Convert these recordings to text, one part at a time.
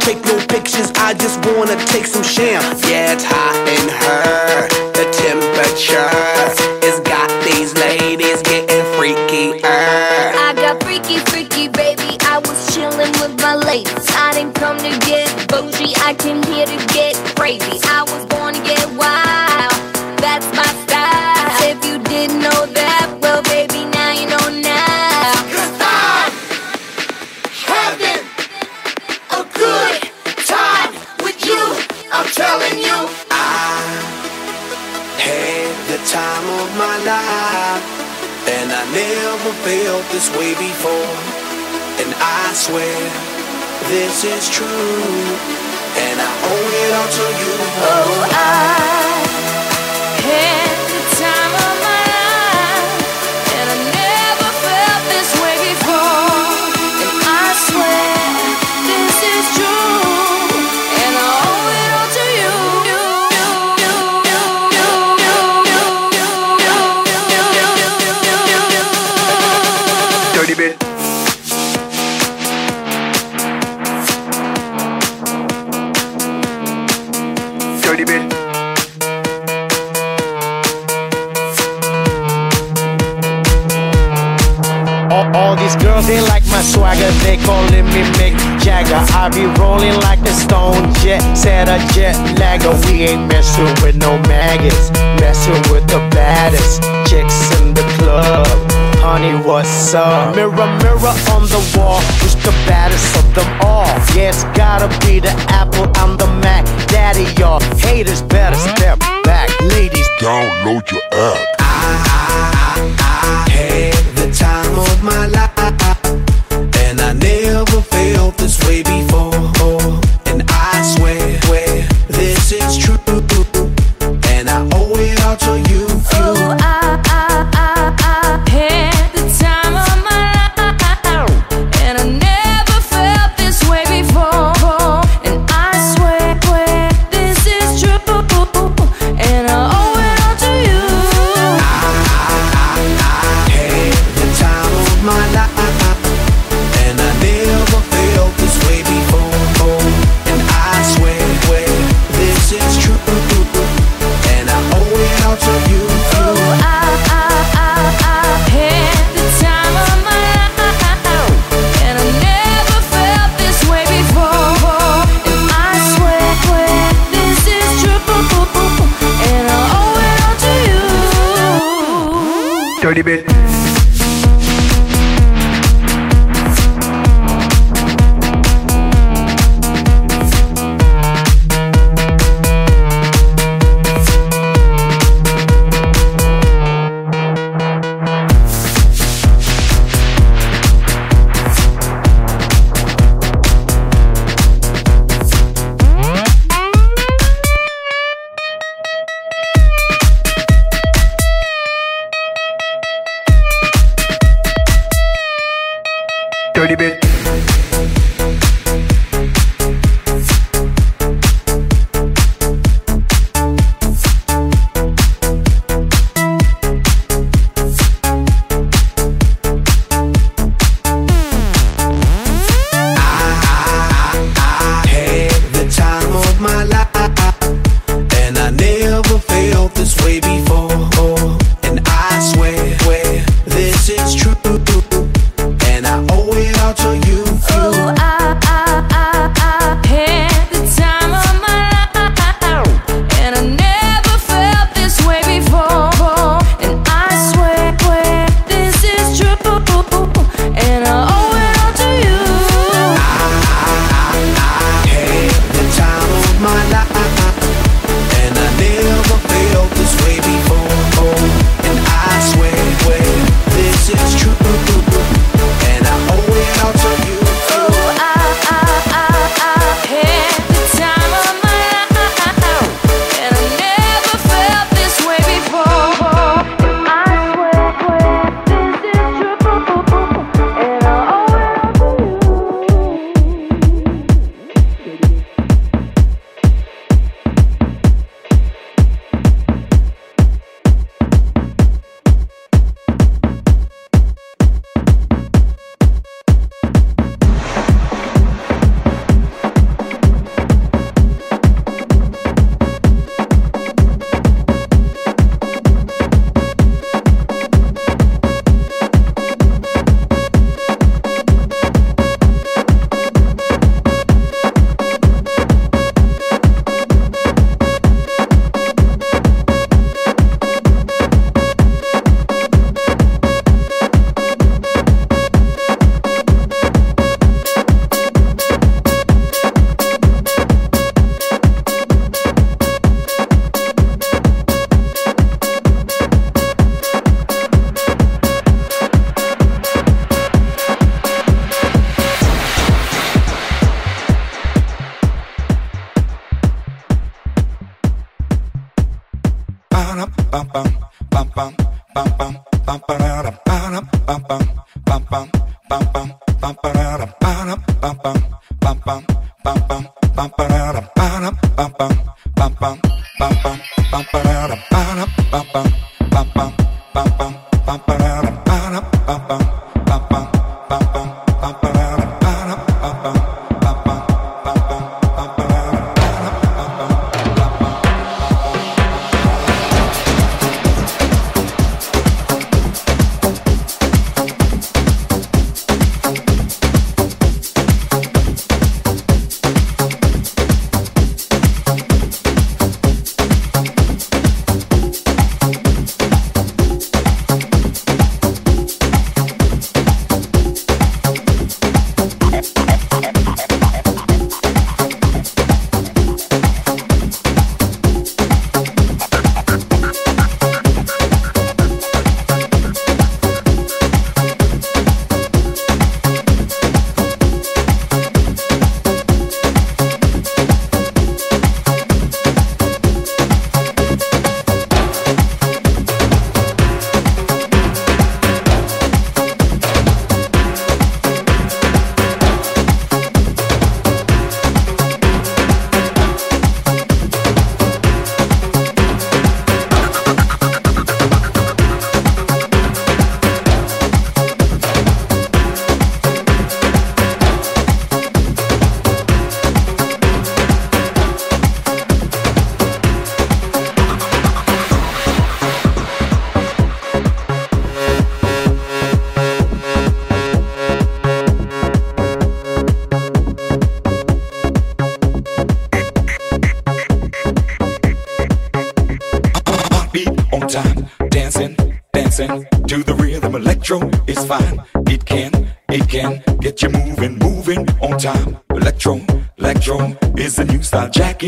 take no pictures, I just wanna take some sham. Yeah, it's hot in her, the temperature. this is true, and I owe it all to you. Oh, I. wanna be the Apple, I'm the Mac. Daddy, y'all haters better step back. Ladies, download your app.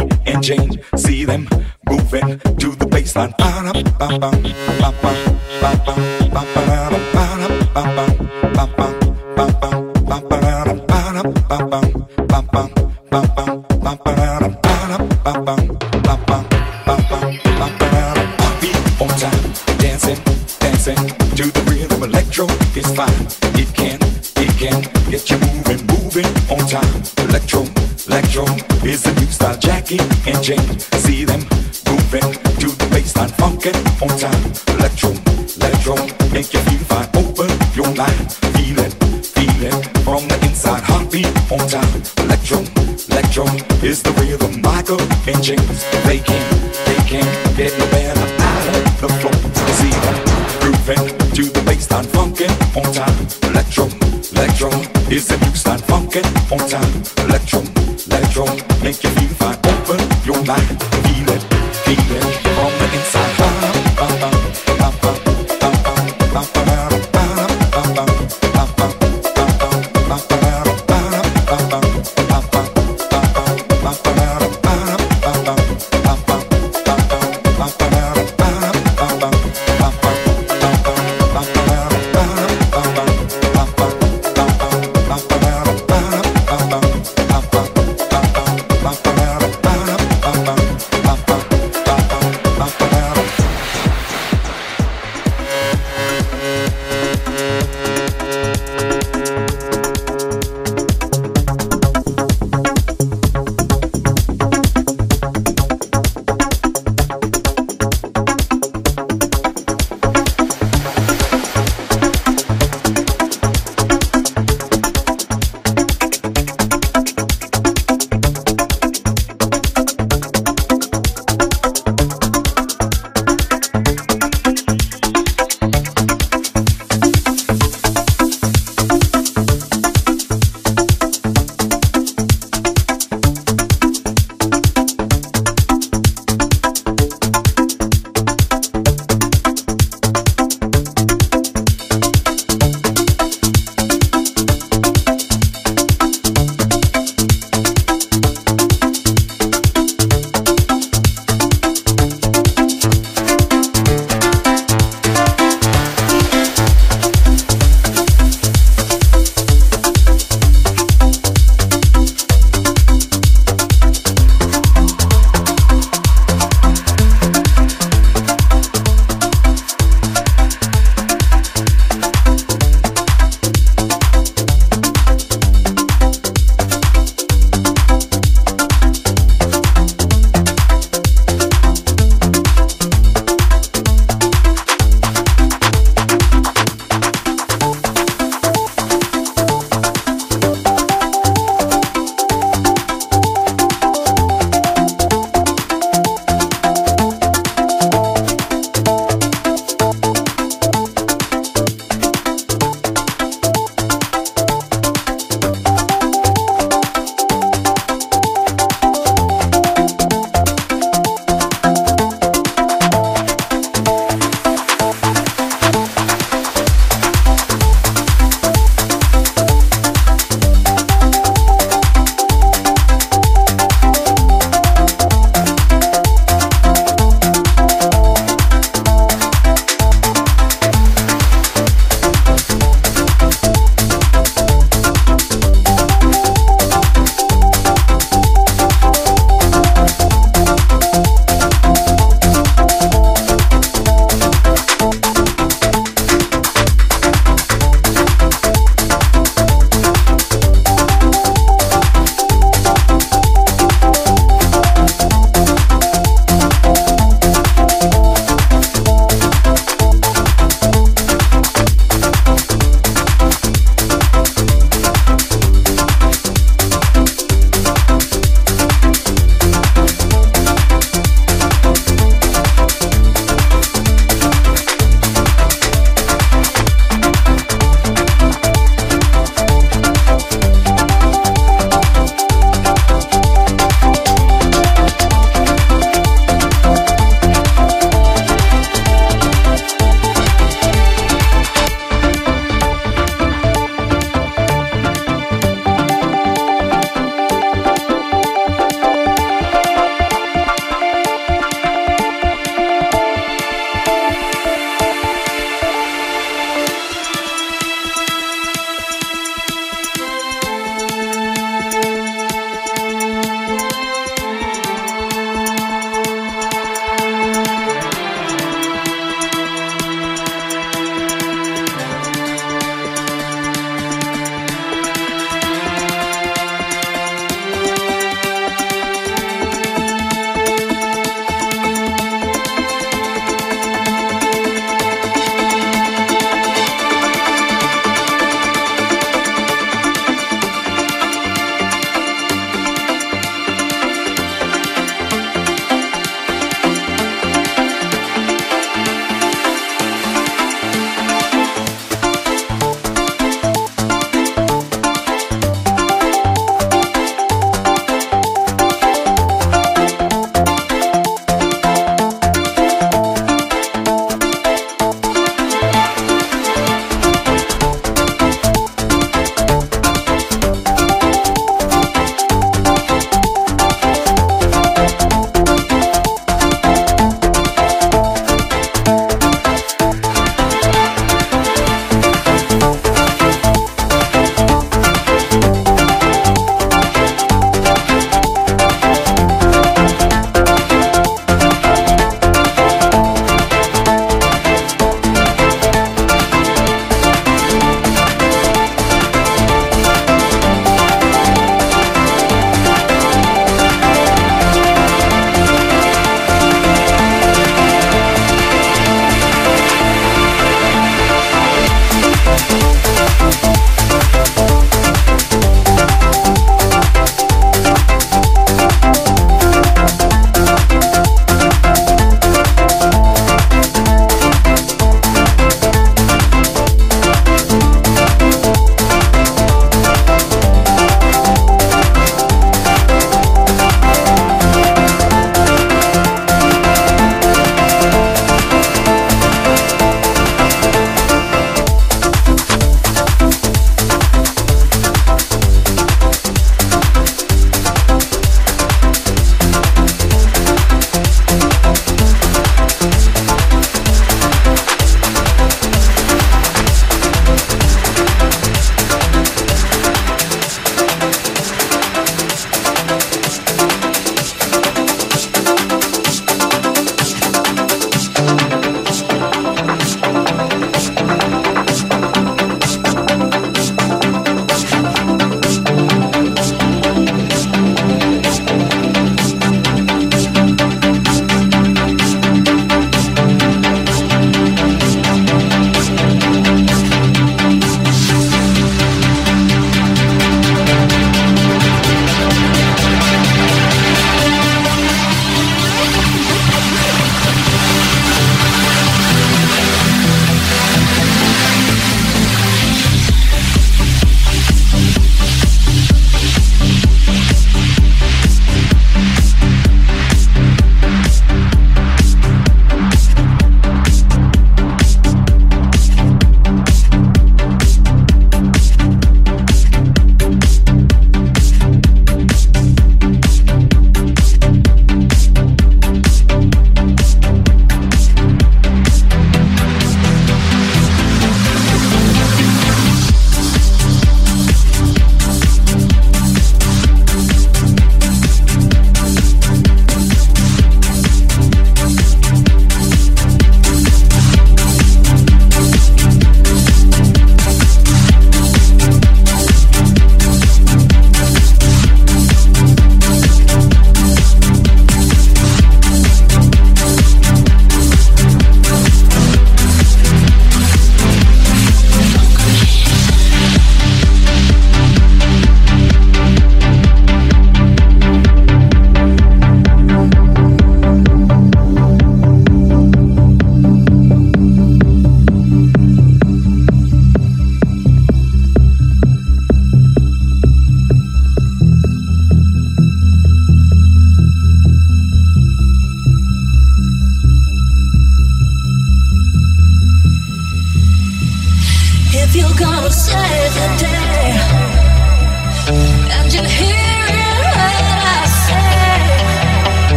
and change. See them moving to the baseline. Ba-da-ba-ba, ba-ba, ba-ba, ba-ba, ba-ba, ba-ba, ba-ba. get on time.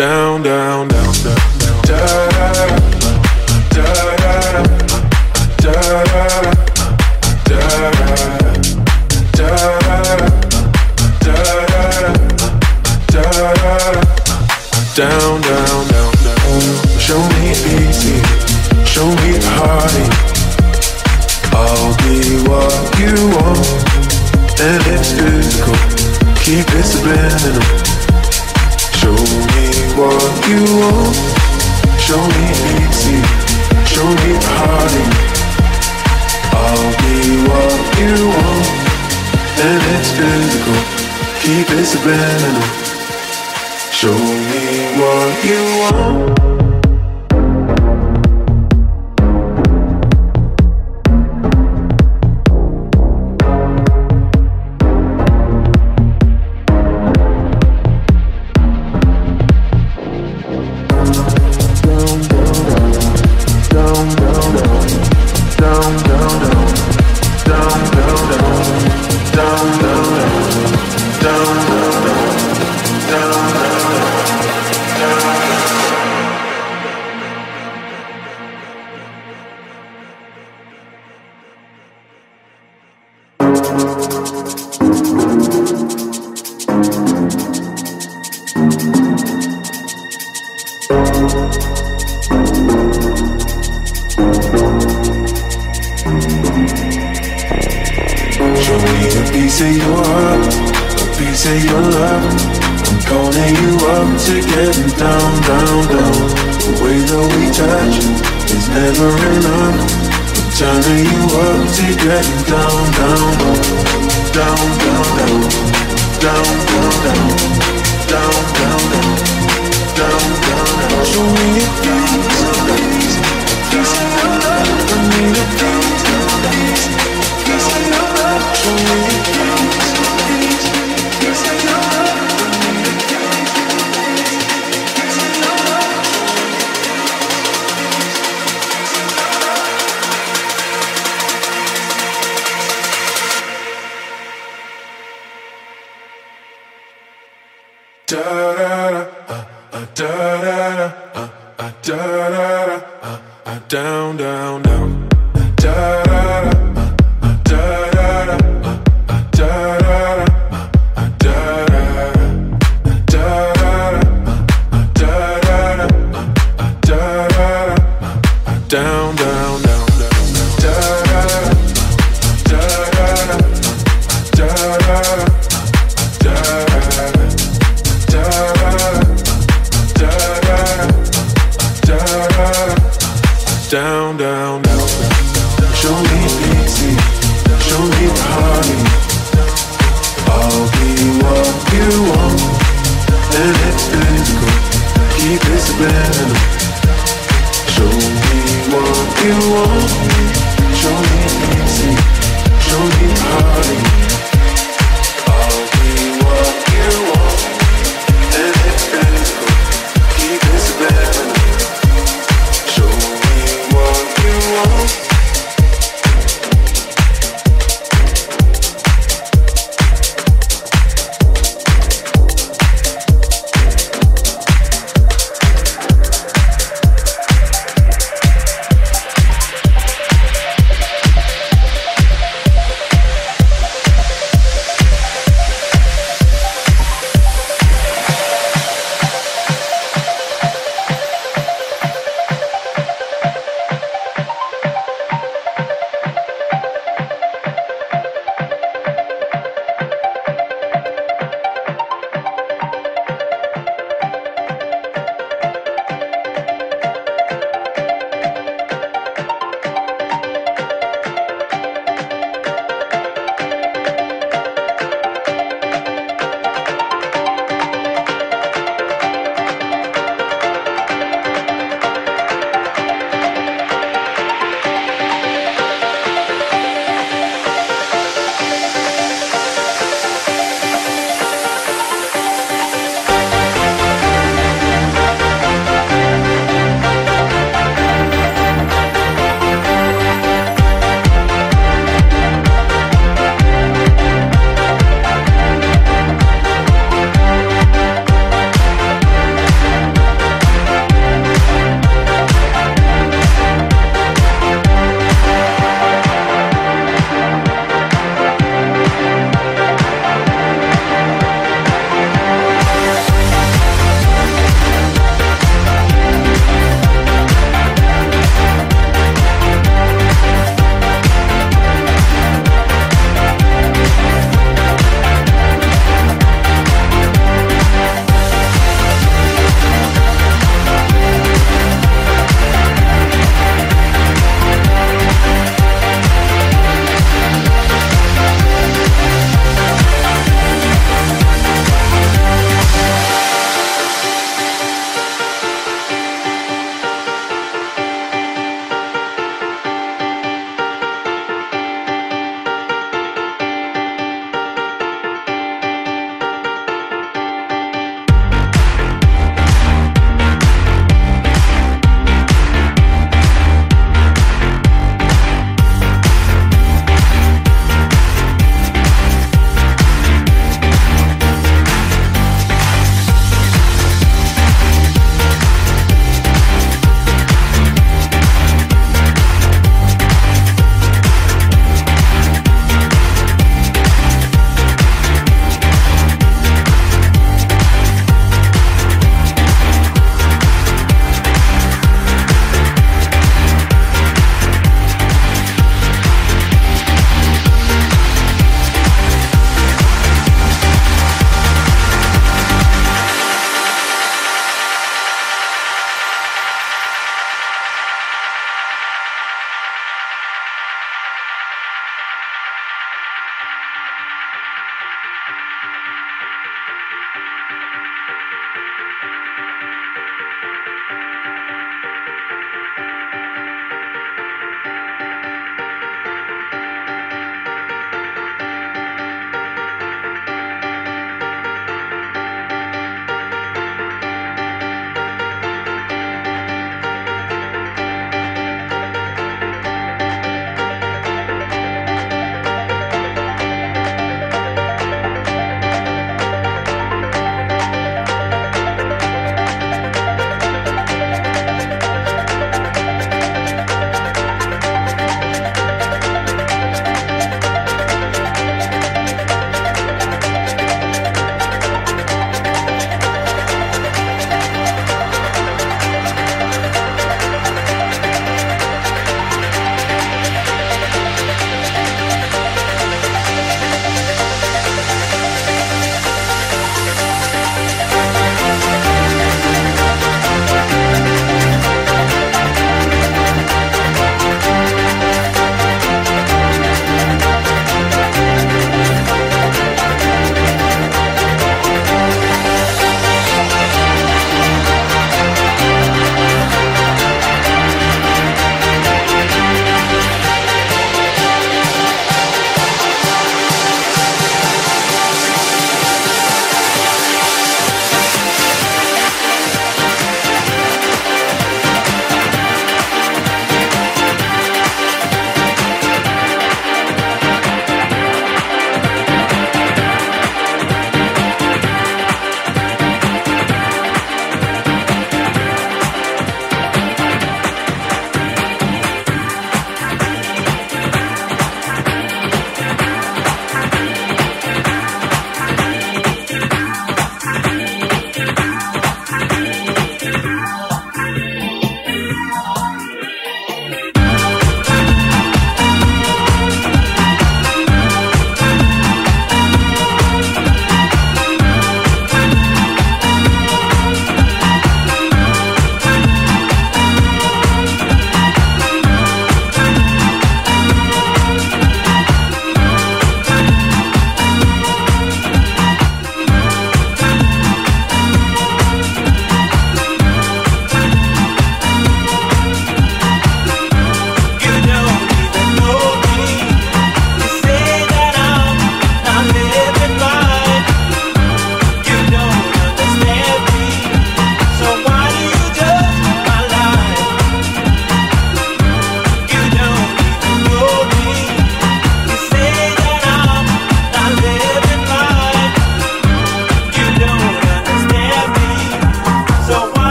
uh, da da da. Da da da. Down, down, down, down. Show me easy, show me party. I'll be what you want, and it's physical. Keep it subliminal. What you want. Show me easy, show me party. I'll be what you want and it's physical. Keep it subliminal. Show me what you want. Piece of your heart, a piece of your love. I'm calling you up to getting down, down, down. The way that we touch is never enough. I'm turning you up to getting down, down, down, down, down, down, down, down, down, down, down, down, down, down. Show me a piece, a piece, piece of your love. I need a piece, a piece, piece of your love. Show me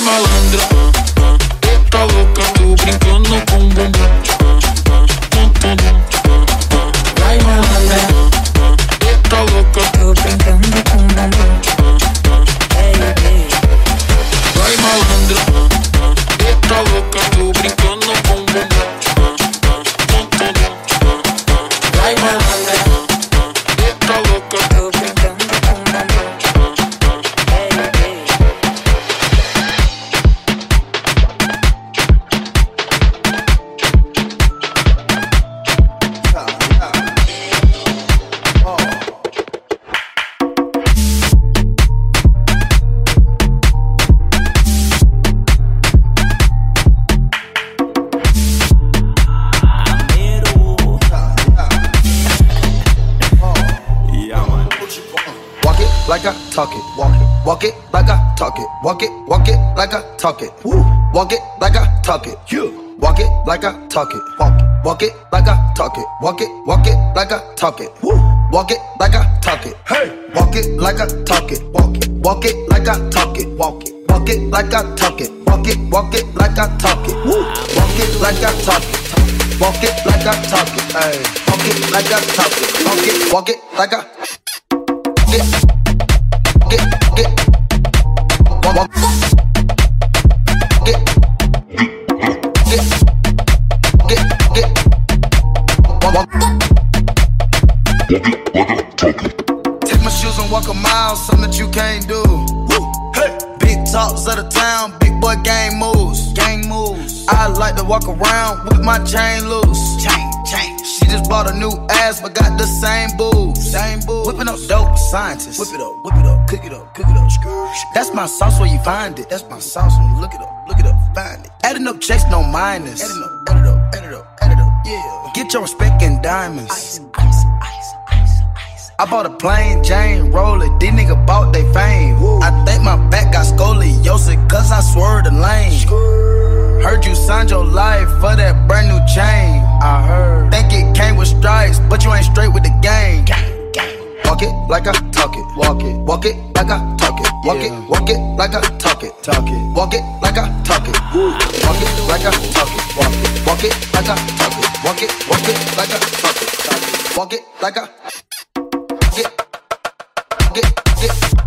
Vai malandra, eita louca, tô brincando com bumbum. Talk it. Walk it, walk it like I talk it. Walk it, walk it like I talk it. Woo. Walk it like I talk it. Hey. Walk it like I talk it. Walk it, walk it like I talk it. Walk it, walk it like I talk it. Walk it, walk it like I talk it. Woo. Walk it like I talk it. Walk it like I talk it. Hey. Walk it like I talk it. Walk it, walk it like I. something that you can't do. Woo. Hey. Big talks of the town, big boy gang moves. Gang moves. I like to walk around with my chain loose. Chain, chain. She just bought a new ass, but got the same boobs. Same boobs. Whipping up dope scientists. Whip it up, whip it up, cook it up, cook it up. Screw. That's my sauce where you find it. That's my sauce when you look it up, look it up, find it. Adding up checks, no minus. Adding up, add it up, add it up, add it up. Yeah. Get your respect in diamonds. Ice, ice. I bought a plain Jane roller, these nigga bought they fame. I think my back got scoliosis, cause I swerved the lane. Heard you signed your life for that brand new chain. I heard. Think it came with stripes, but you ain't straight with the game. Walk it like I talk it. Walk it. Walk it like I talk it. Walk it. Walk it like I talk it. Talk it. Walk it like I talk it. Walk it like I talk it. Walk it. Walk it like I talk it. Walk it. Walk it like I talk it. Talk it. Walk it like I. Get. Get.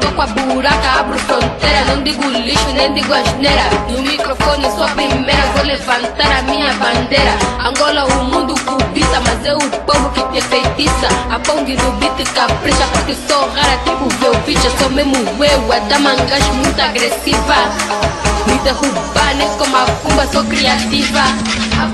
Tô com a buraca, abro fronteira. Não digo lixo, nem digo asneira. No microfone sou a primeira, vou levantar a minha bandeira. Angola, o mundo cobiça, mas é o povo que te feitiça. A Pong no beat capricha, porque sou rara, tipo Velvicha. Sou mesmo eu, a damangas muito agressiva. Me derrubar, nem como a cumba, sou criativa. A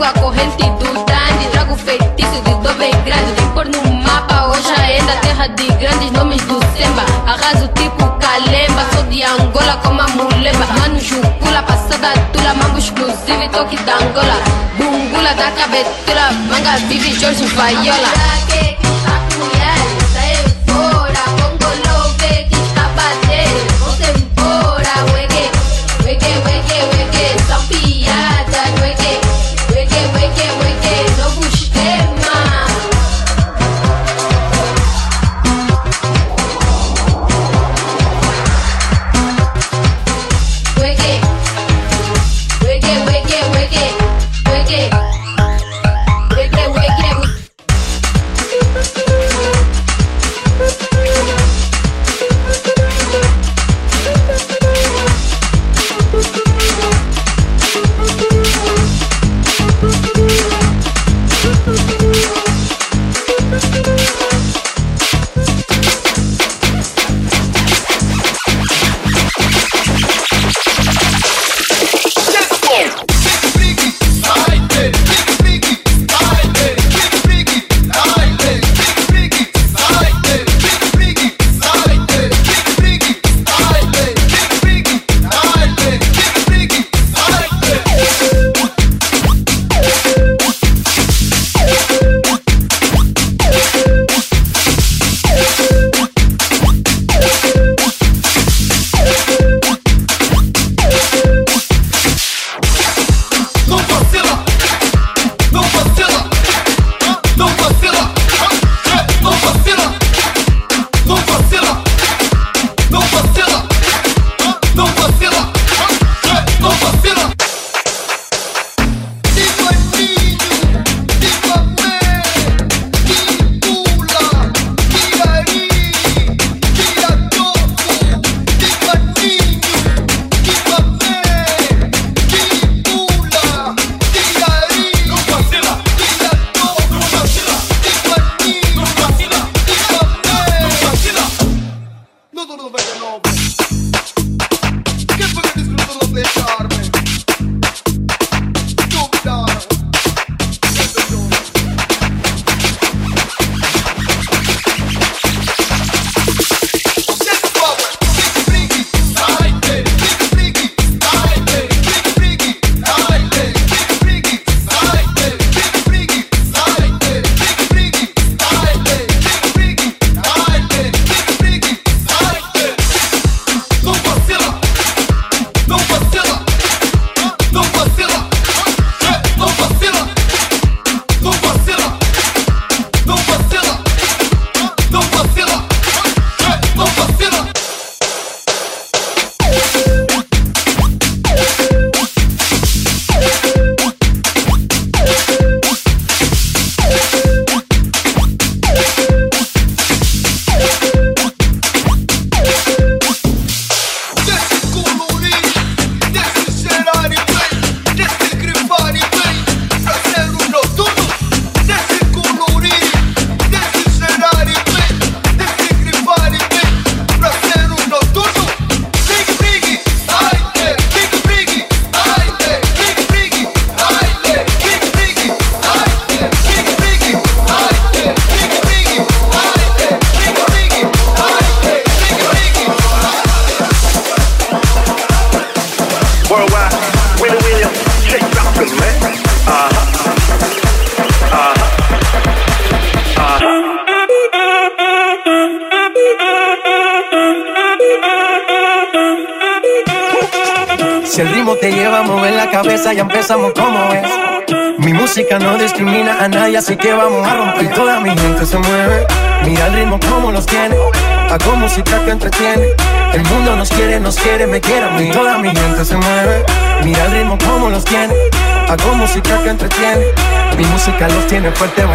Sigo a corrente do dandy. Trago feitiço de dor bem grande. Vim pôr no mapa, hoje ainda terra de grandes nomes do Semba. Arraso tipo Kalemba. Sou de Angola como a muleba. Mano, Jucula, passada tula. Mambo exclusivo e toque da Angola. Bungula da cabetura. Manga vive Jorge Vaiola. Música los tiene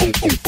Oh, oh, oh,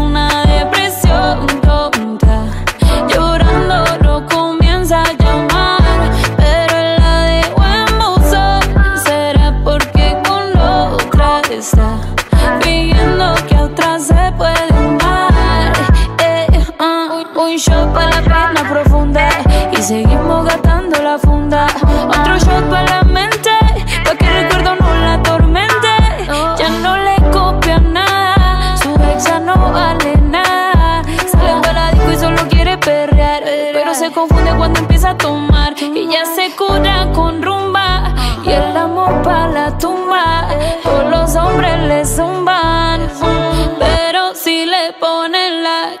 seguimos gastando la funda. Otro shot para la mente, pa' que el recuerdo no la atormente. Ya no le copia nada, su ex ya no vale nada. Sale para disco y solo quiere perrear, pero se confunde cuando empieza a tomar y ya se cura con rumba y el amor para la tumba. Eh. Todos los hombres le zumban, pero si le ponen la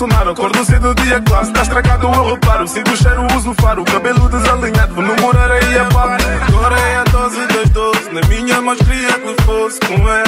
Bolsonaro Acordo cedo, dia classe, está estragado, eu reparo. Sinto o cheiro, uso faro, cabelo desalinhado Vou namorar aí a papo Agora é a dose das doze Na minha mais queria que fosse com ela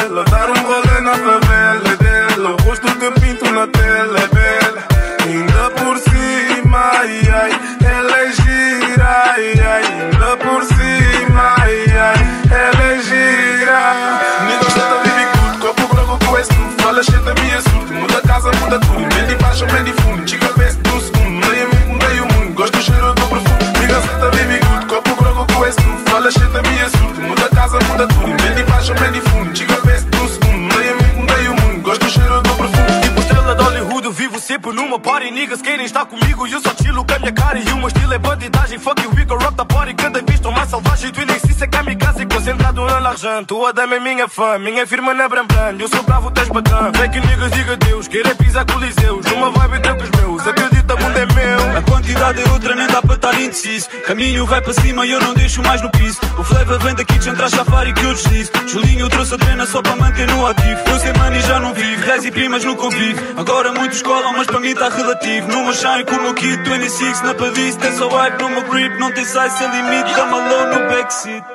larjante. Tua dama é minha fã, minha firma na Brambran. Eu sou bravo, tens batão. Vê que niggas diga Deus, querer pisar coliseus. Numa vibe teu com os meus, acredita, mundo é meu. A quantidade é outra, nem dá para estar indeciso. Caminho vai para cima e eu não deixo mais no piso. O flavor vem da kitchen, traz safari que eu deslizo. Julinho trouxe a drena só para manter no ativo. Eu sei money já não vivo, reis e primas no convívio. Agora muitos colam, mas para mim tá relativo. Numa shine com o meu kit 26 na pavise. Tem só wipe no meu grip, não tem size sem limite. Dá alone no backseat.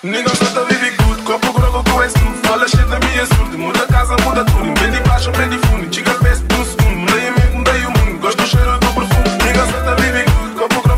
Nigga, shut up, vivi good, copo grogo com esse tudo Fala shit na minha surda, muda casa, muda tudo Medi baixa, medi fundo, diga peço do segundo Nem amigo, dei o mundo, gosto do cheiro do perfume Nigga, shut up, vivi good, copo